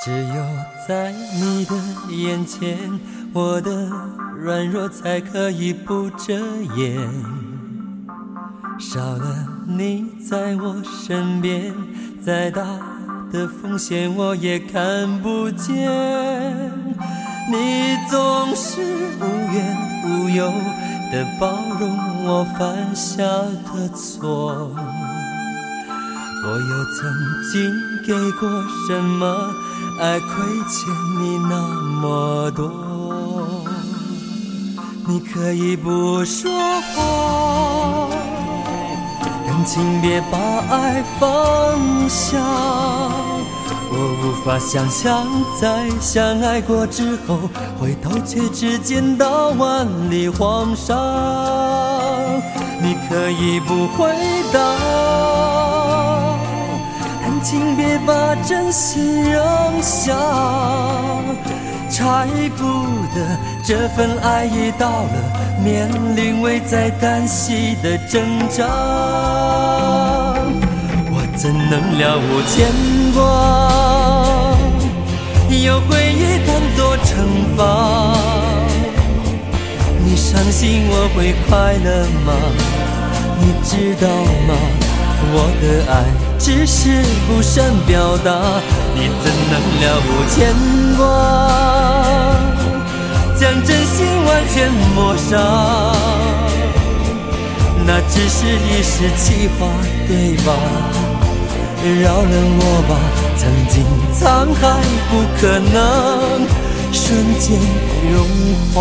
只有在你的眼前，我的软弱才可以不遮掩。少了你在我身边，再大的风险我也看不见。你总是无怨无尤的包容我犯下的错，我又曾经给过什么？爱亏欠你那么多，你可以不说话，但请别把爱放下。我无法想象在相爱过之后，回头却只见到万里黄沙。你可以不回答。但请别把真心扔下，拆不得这份爱已到了面临危在旦夕的挣扎。我怎能了无牵挂，有回忆当作惩罚？你伤心我会快乐吗？你知道吗？我的爱。只是不善表达，你怎能了无牵挂，将真心完全抹杀？那只是一时气话，对吧？饶了我吧，曾经沧海不可能瞬间融化。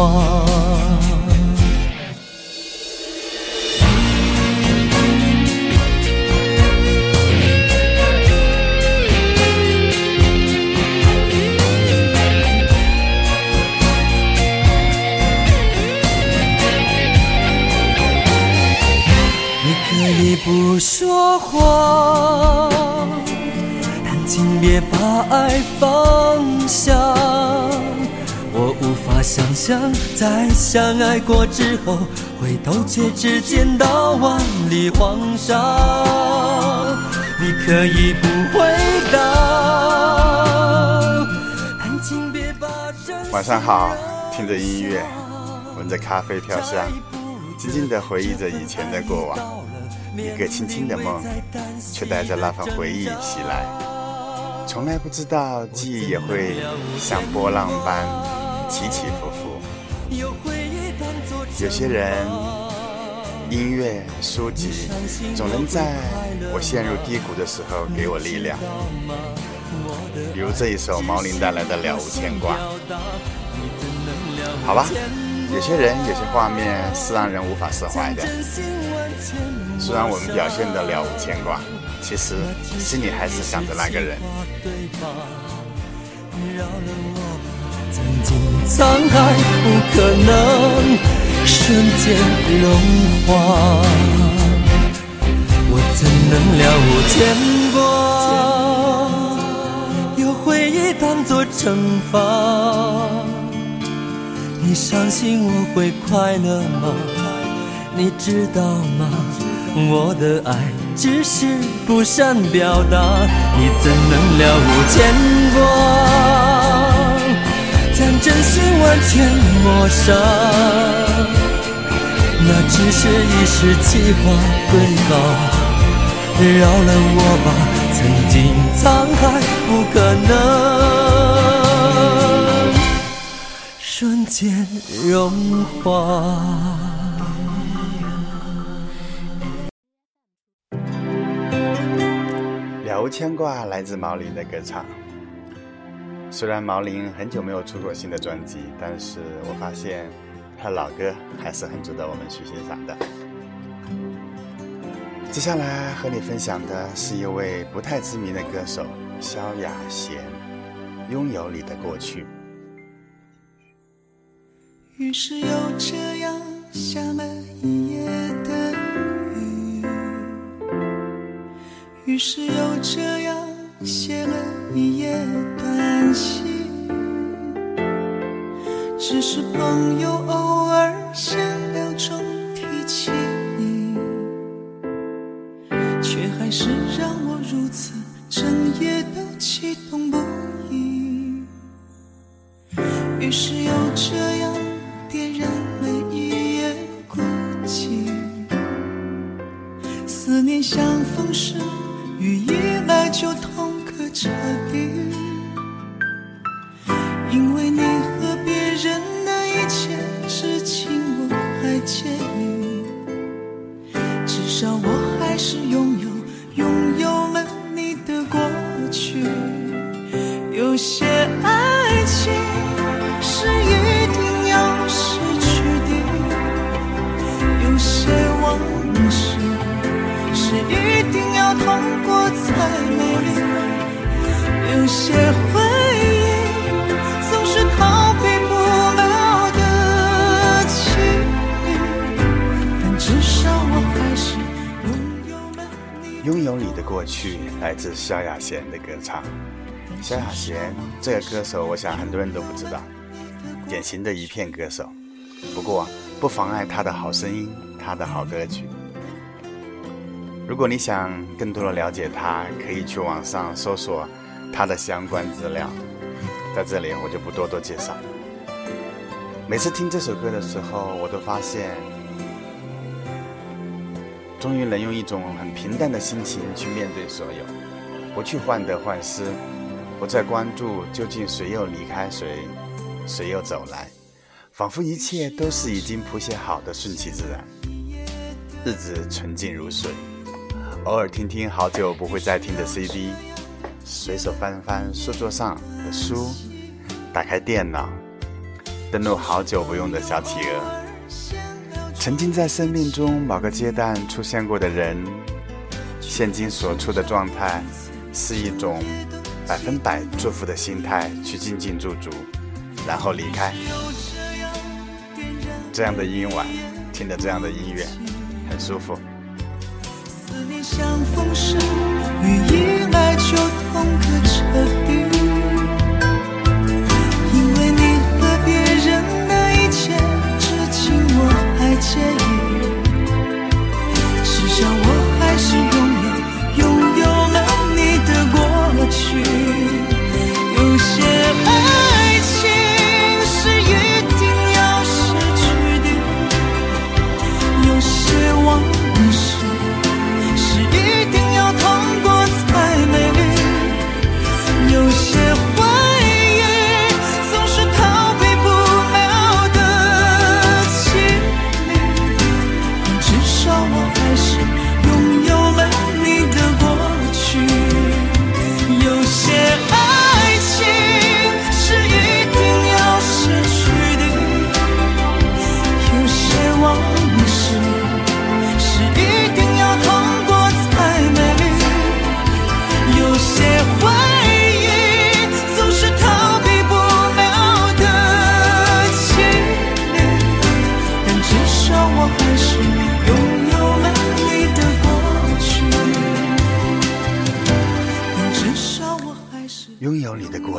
说谎，但请别把爱放下。我无法想象，在相爱过之后，回头却只见到万里黄沙。你可以不回答，但请别把晚上好，听着音乐，闻着咖啡飘香，静静地回忆着以前的过往。一个轻轻的梦，却带着那份回忆袭来。从来不知道记忆也会像波浪般起起伏伏。有些人，音乐、书籍，总能在我陷入低谷的时候给我力量。比如这一首毛宁带来的《了无牵挂》。好吧，有些人，有些画面是让人无法释怀的。虽然我们表现得了无牵挂，其实心里还是想着那个人。曾经沧海不可能瞬间融化，我怎能了无牵挂？有回忆当作惩罚，你伤心我会快乐吗？你知道吗？我的爱只是不善表达，你怎能了无牵挂，将真心完全抹杀？那只是一时气话，对吧？饶了我吧，曾经沧海不可能瞬间融化。牵挂来自毛宁的歌唱。虽然毛宁很久没有出过新的专辑，但是我发现他老歌还是很值得我们去欣赏的。接下来和你分享的是一位不太知名的歌手萧亚贤，《拥有你的过去》。于是又这样下了一夜的于是又这样写了一页短信，只是朋友偶尔闲聊中提起你，却还是让我如此整夜都激动不已。于是又这样萧亚轩这个歌手，我想很多人都不知道，典型的一片歌手。不过不妨碍他的好声音，他的好歌曲。如果你想更多的了解他，可以去网上搜索他的相关资料，在这里我就不多多介绍。每次听这首歌的时候，我都发现，终于能用一种很平淡的心情去面对所有，不去患得患失。不再关注究竟谁又离开谁，谁又走来，仿佛一切都是已经谱写好的，顺其自然，日子纯净如水。偶尔听听好久不会再听的 CD，随手翻翻书桌上的书，打开电脑，登录好久不用的小企鹅，曾经在生命中某个阶段出现过的人，现今所处的状态，是一种。百分百祝福的心态去静静驻足，然后离开。这样的夜晚，听着这样的音乐，很舒服。思念像风声，雨一来就痛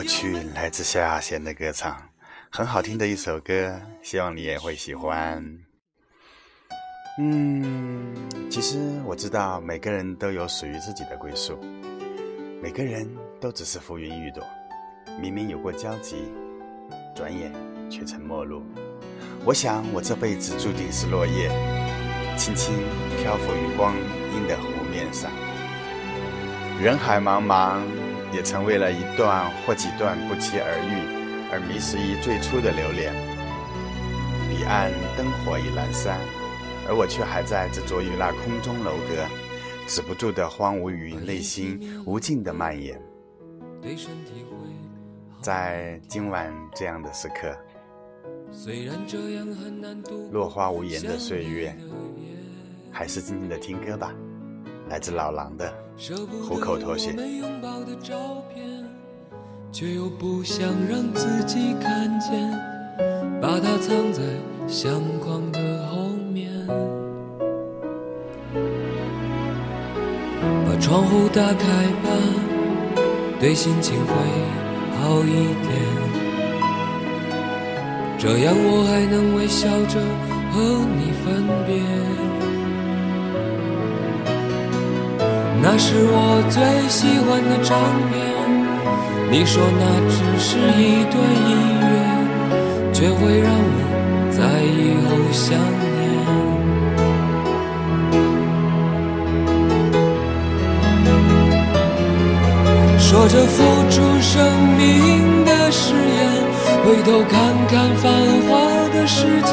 有你的过去，来自萧亚轩的歌唱，很好听的一首歌，希望你也会喜欢。嗯，其实我知道每个人都有属于自己的归宿，每个人都只是浮云一朵，明明有过交集，转眼却成陌路。我想我这辈子注定是落叶，轻轻漂浮于光阴的湖面上。人海茫茫，也曾为了一段或几段不期而遇，而迷失于最初的留恋。彼岸灯火已阑珊，而我却还在执着于那空中楼阁，止不住的荒芜于内心无尽的蔓延。在今晚这样的时刻，落花无言的岁月，还是静静的听歌吧。来自老狼的虎口脱险。却又不想让自己看见。把它藏在相框的后面，把窗户打开吧，对心情会好一点。这样我还能微笑着和你分别。那是我最喜欢的场面。你说那只是一段音乐，却会让我在以后想念。说着付出生命的誓言，回头看看繁华的世界，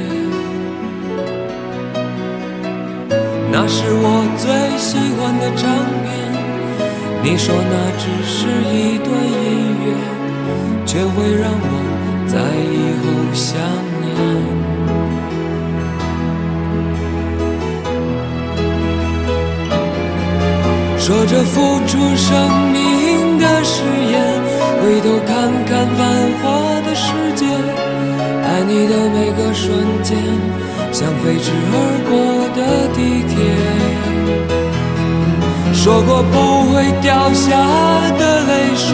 那是我最喜欢的场面。你说那只是一段音乐，却会让我在以后想念。说着付出生命的誓言。回头看看繁华的世界，爱你的每个瞬间，像飞驰而过的地铁。说过不会掉下的泪水，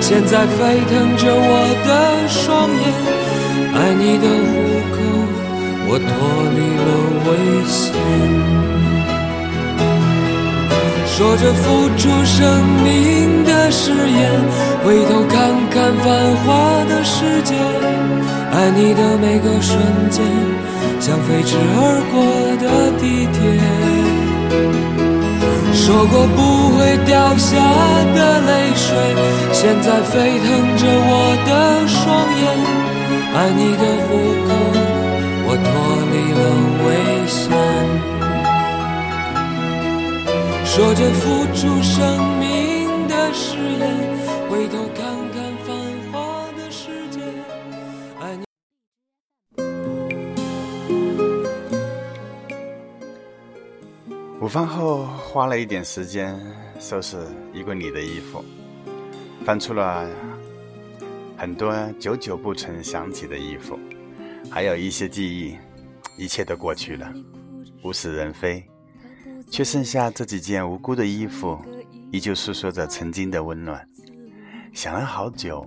现在沸腾着我的双眼。爱你的虎口，我脱离了危险。说着付出生命的誓言，回头看看繁华的世界，爱你的每个瞬间，像飞驰而过的地铁。说过不会掉下的泪水，现在沸腾着我的双眼，爱你的虎口，我脱离了危险。说着付出生命的誓言，回头看饭后花了一点时间收拾衣柜里的衣服，翻出了很多久久不曾想起的衣服，还有一些记忆，一切都过去了，物是人非。却剩下这几件无辜的衣服，依旧诉说着曾经的温暖。想了好久，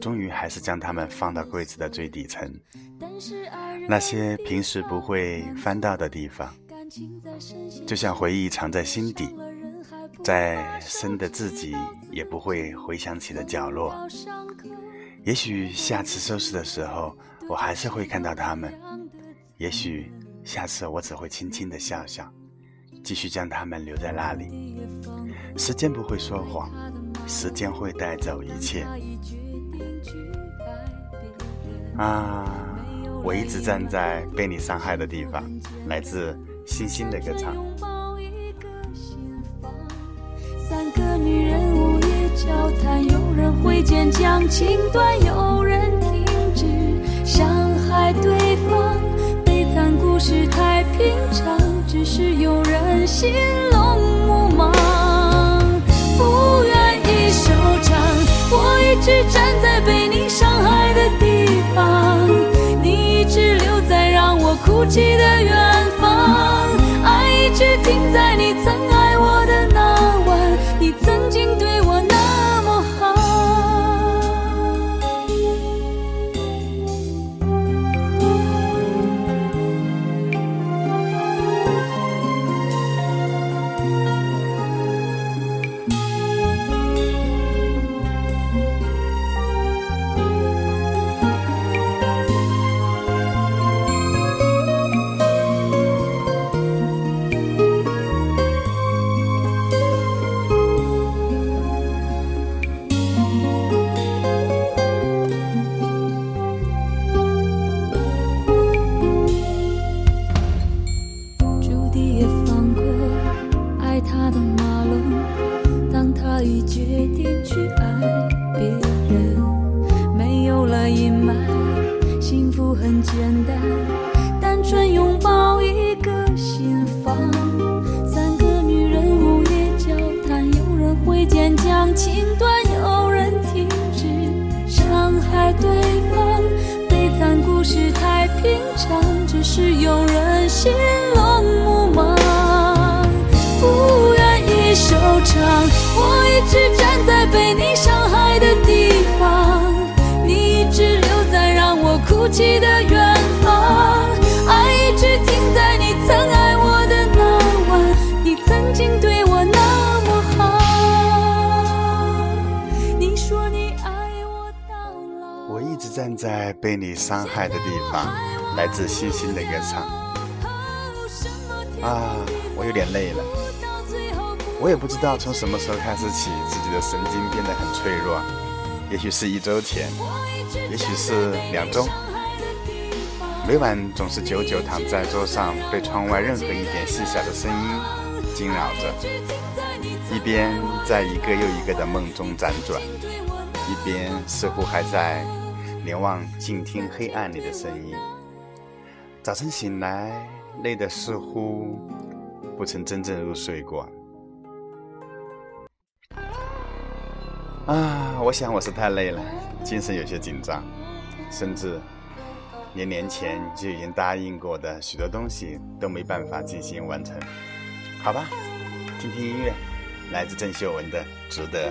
终于还是将它们放到柜子的最底层，那些平时不会翻到的地方，就像回忆藏在心底，再深的自己也不会回想起的角落。也许下次收拾的时候，我还是会看到他们；也许下次我只会轻轻的笑笑。继续将他们留在那里。时间不会说谎，时间会带走一切。啊，我一直站在被你伤害的地方。来自我只拥抱一个心房三个女人午夜交谈有人会见将情断有人停止伤害对方悲惨故事太平常只是有人心聋目盲。不愿意收场我一直站在被你伤害的地方你一直留在让我哭泣的原只停在你曾情断，有人停止伤害对方。悲惨故事太平常，只是有人心乱目盲，不愿意收场。我一直站在被你站在被你伤害的地方，来自星星的歌唱。啊，我有点累了。我也不知道从什么时候开始起，自己的神经变得很脆弱。也许是一周前，也许是两周。每晚总是久久躺在桌上，被窗外任何一点细小的声音惊扰着，一边在一个又一个的梦中辗转，一边似乎还在连望静听黑暗里的声音。早晨醒来，累得似乎不曾真正入睡过。啊，我想我是太累了，精神有些紧张，甚至连年前就已经答应过的许多东西都没办法进行完成。好吧，听听音乐，来自郑秀文的《值得》。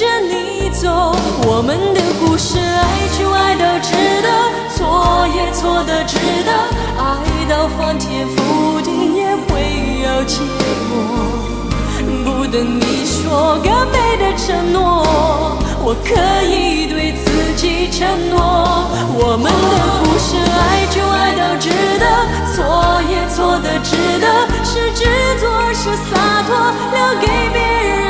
着你走，我们的故事爱就爱到值得，错也错的值得，爱到翻天覆地也会有结果。不等你说更美的承诺，我可以对自己承诺，我们的故事爱就爱到值得，错也错的值得，是执着是洒脱，留给别人。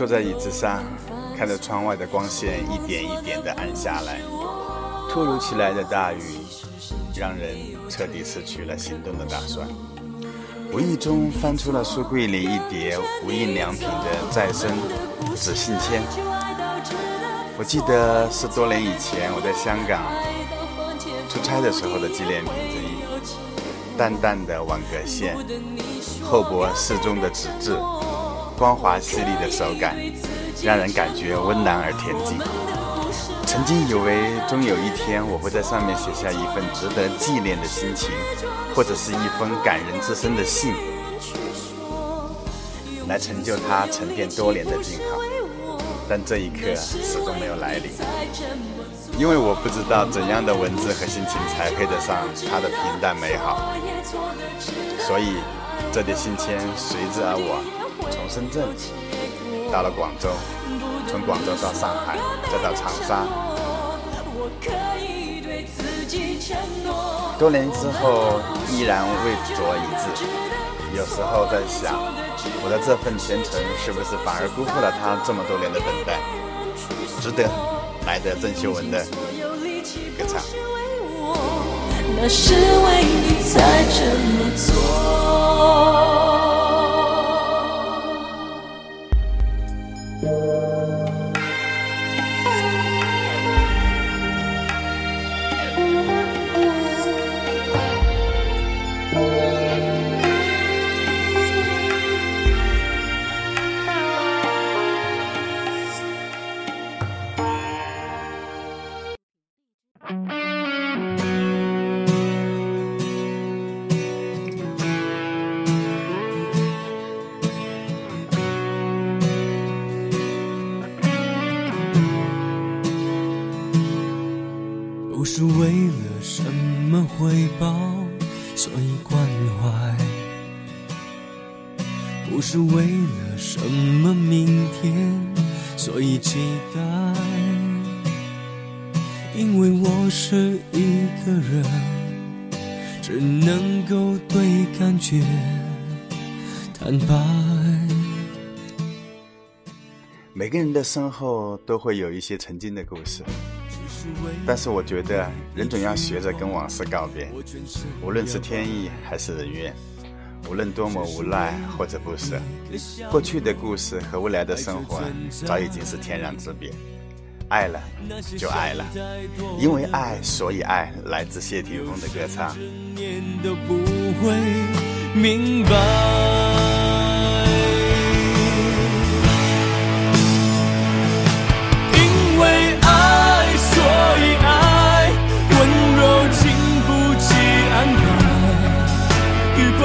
坐在椅子上，看着窗外的光线一点一点地暗下来，突如其来的大雨，让人彻底失去了行动的打算。无意中翻出了书柜里一叠无印良品的再生纸信签，我记得是多年以前我在香港出差的时候的纪念品之一。淡淡的网格线，厚薄适中的纸质，光滑细腻的手感，让人感觉温暖而恬静。曾经以为终有一天我会在上面写下一份值得纪念的心情，或者是一封感人至深的信，来成就它沉淀多年的静好。但这一刻始终没有来临，因为我不知道怎样的文字和心情才配得上它的平淡美好。所以，这叠信签随之而我从深圳到了广州。从广州到上海，再到长沙。多年之后依然未着一字。有时候在想，我的这份虔诚是不是反而辜负了他这么多年的等待？值得，来的郑秀文的歌唱。那是为你才这么做。的身后都会有一些曾经的故事，但是我觉得人总要学着跟往事告别，无论是天意还是人愿。无论多么无奈或者不舍，过去的故事和未来的生活早已经是天壤之别。爱了就爱了，因为爱所以爱。来自谢霆锋的歌唱。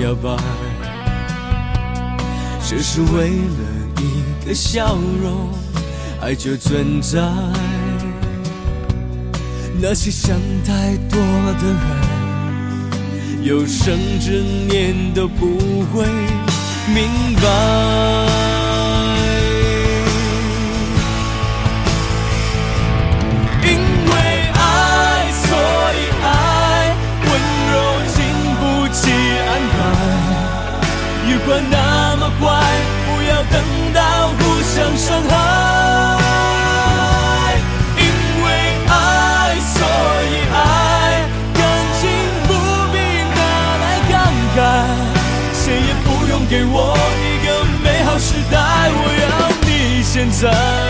摇摆，只是为了一个笑容，爱就存在。那些想太多的人，有生之年都不会明白。你现在。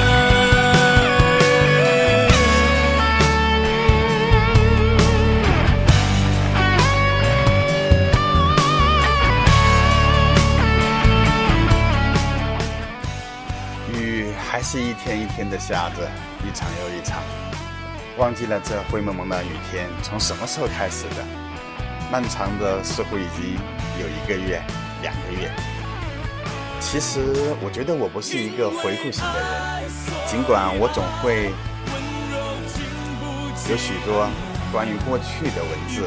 是一天一天的下着，一场又一场，忘记了这灰蒙蒙的雨天从什么时候开始的。漫长的似乎已经有一个月、两个月。其实我觉得我不是一个回顾型的人，尽管我总会有许多关于过去的文字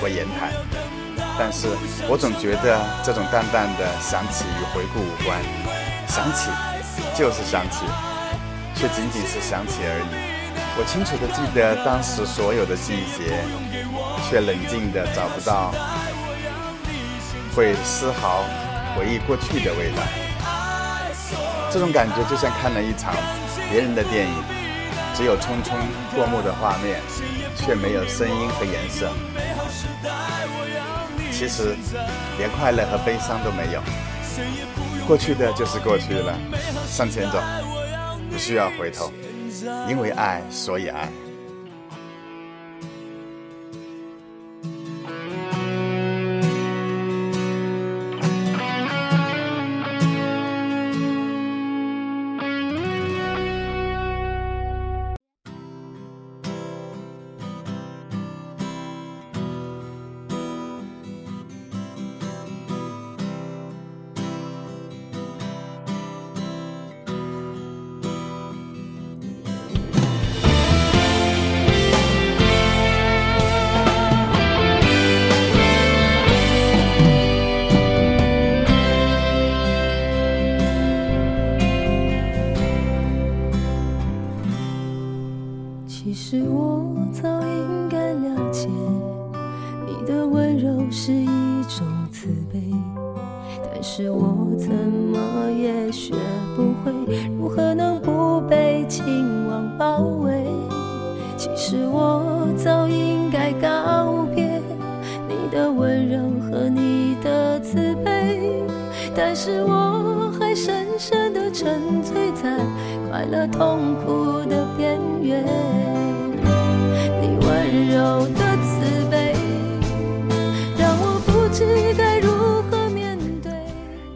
和言谈，但是我总觉得这种淡淡的想起与回顾无关，想起就是想起，却仅仅是想起而已。我清楚的记得当时所有的细节，却冷静的找不到会丝毫回忆过去的味道。这种感觉就像看了一场别人的电影，只有匆匆过目的画面，却没有声音和颜色。其实连快乐和悲伤都没有，过去的就是过去了，向前走，不需要回头。因为爱，所以爱。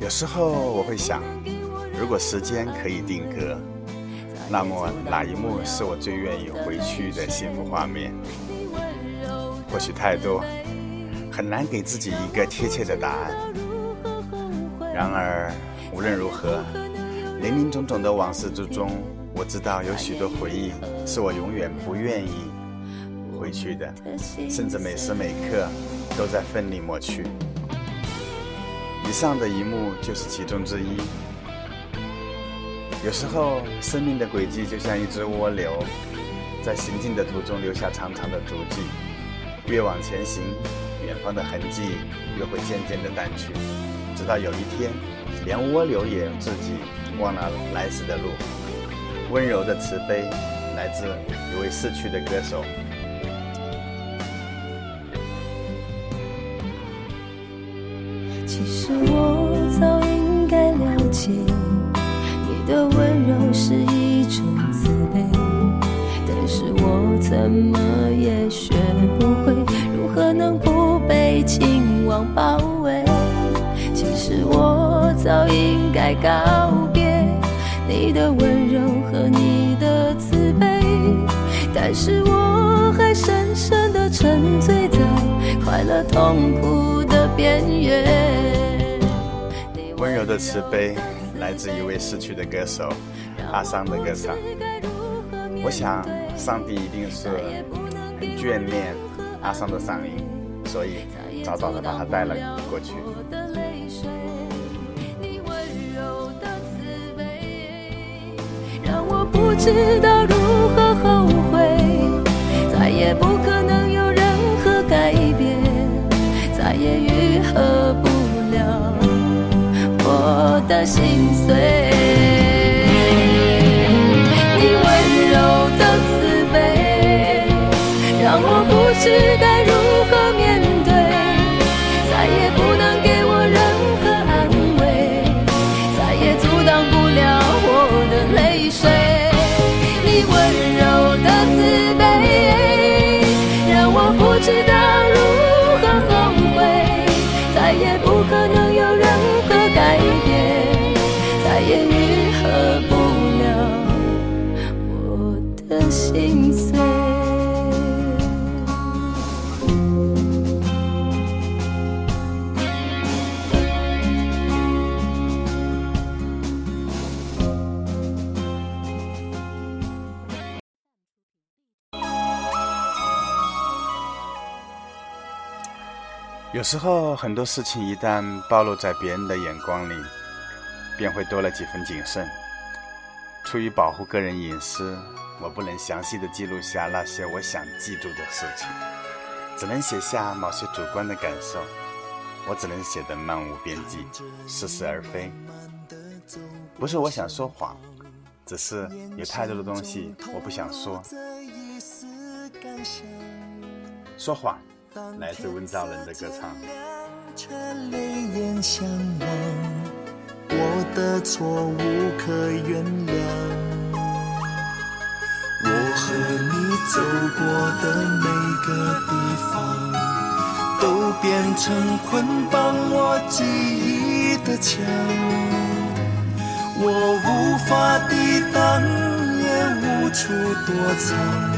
有时候我会想，如果时间可以定格，那么哪一幕是我最愿意回去的幸福画面？或许太多，很难给自己一个贴切的答案。然而无论如何。林林总总的往事之中，我知道有许多回忆是我永远不愿意回去的，甚至每时每刻都在奋力抹去。以上的一幕就是其中之一。有时候，生命的轨迹就像一只蜗牛，在行进的途中留下长长的足迹，越往前行，远方的痕迹越会渐渐的淡去，直到有一天，连蜗牛也自己。忘了来时的路，温柔的慈悲来自一位逝去的歌手。其实我早应该了解，你的温柔是一种慈悲，但是我怎么也学不会如何能不被情网包围。其实我早应该告别。你的温柔和你的慈悲，但是我还深深的沉醉快乐痛苦的边缘。温柔的慈悲来自一位逝去的歌手阿桑的歌唱。我想，上帝一定是很眷恋阿桑的嗓音，所以早早的把他带了过去。不知道如何后悔，再也不可能有喝不了我的心碎。有时候很多事情一旦暴露在别人的眼光里，便会多了几分谨慎。出于保护个人隐私，我不能详细的记录下那些我想记住的事情，只能写下某些主观的感受。我只能写得漫无边际，似是而非。不是我想说谎，只是有太多的东西我不想说。说谎。来自温兆伦的歌唱。我的错无可原谅。我和你走过的每个地方，都变成捆绑我记忆的墙。我无法抵挡，也无处躲藏。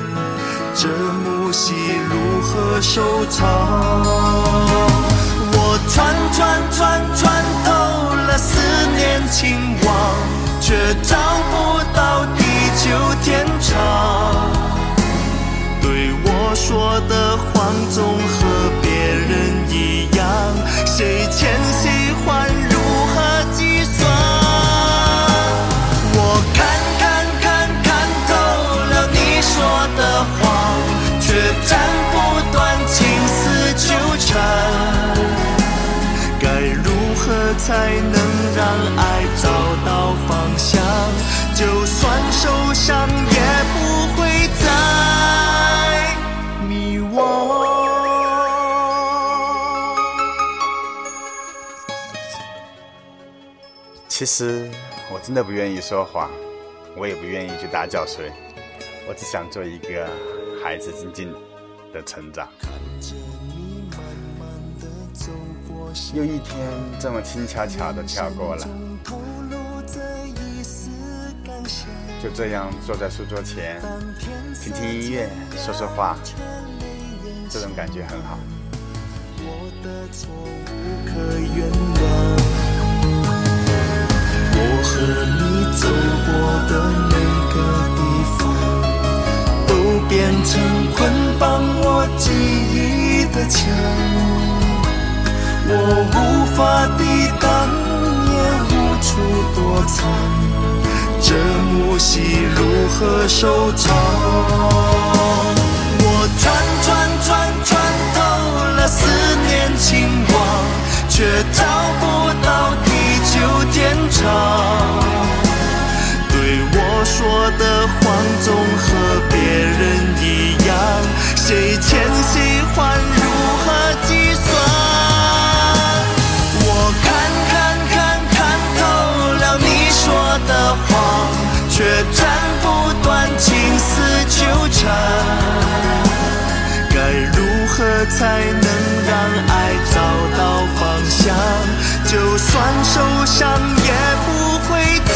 这幕戏如何收场？我穿穿穿穿透了思念情网，却找不到地久天长。对我说的谎总和别人一样，谁欠谁还爱找到方向？就算受伤，也不会再迷惘。其实我真的不愿意说谎，我也不愿意去打搅谁，我只想做一个。孩子静静的成长，又一天这么轻巧巧的跳过了，就这样坐在书桌前，听听音乐，说说话，这种感觉很好。我和你走过的每个地方。都变成捆绑我记忆的墙，我无法抵挡，也无处躲藏。这幕戏如何收场？我穿穿穿穿透了思念情网，却找不到地久天长。对我说的谎总和别人一样，谁欠谁还却斩不断情丝纠缠。该如何才能让爱找到方向？就算受伤也不会再。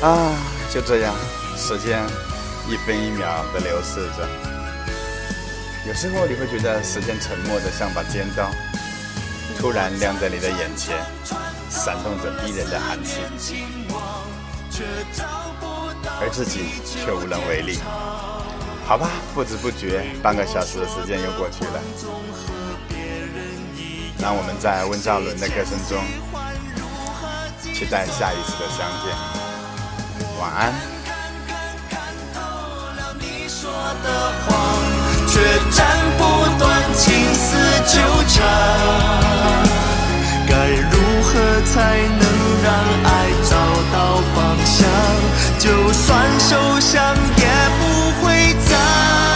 啊，就这样，时间一分一秒的流逝着。有时候你会觉得时间沉默的像把尖刀，突然亮在你的眼前，闪动着逼人的寒气，而自己却无能为力。好吧，不知不觉半个小时的时间又过去了，让我们在温兆伦的歌声中，期待下一次的相见。晚安。说的谎，却斩不断情丝纠缠。该如何才能让爱找到方向？就算受伤，也不会再。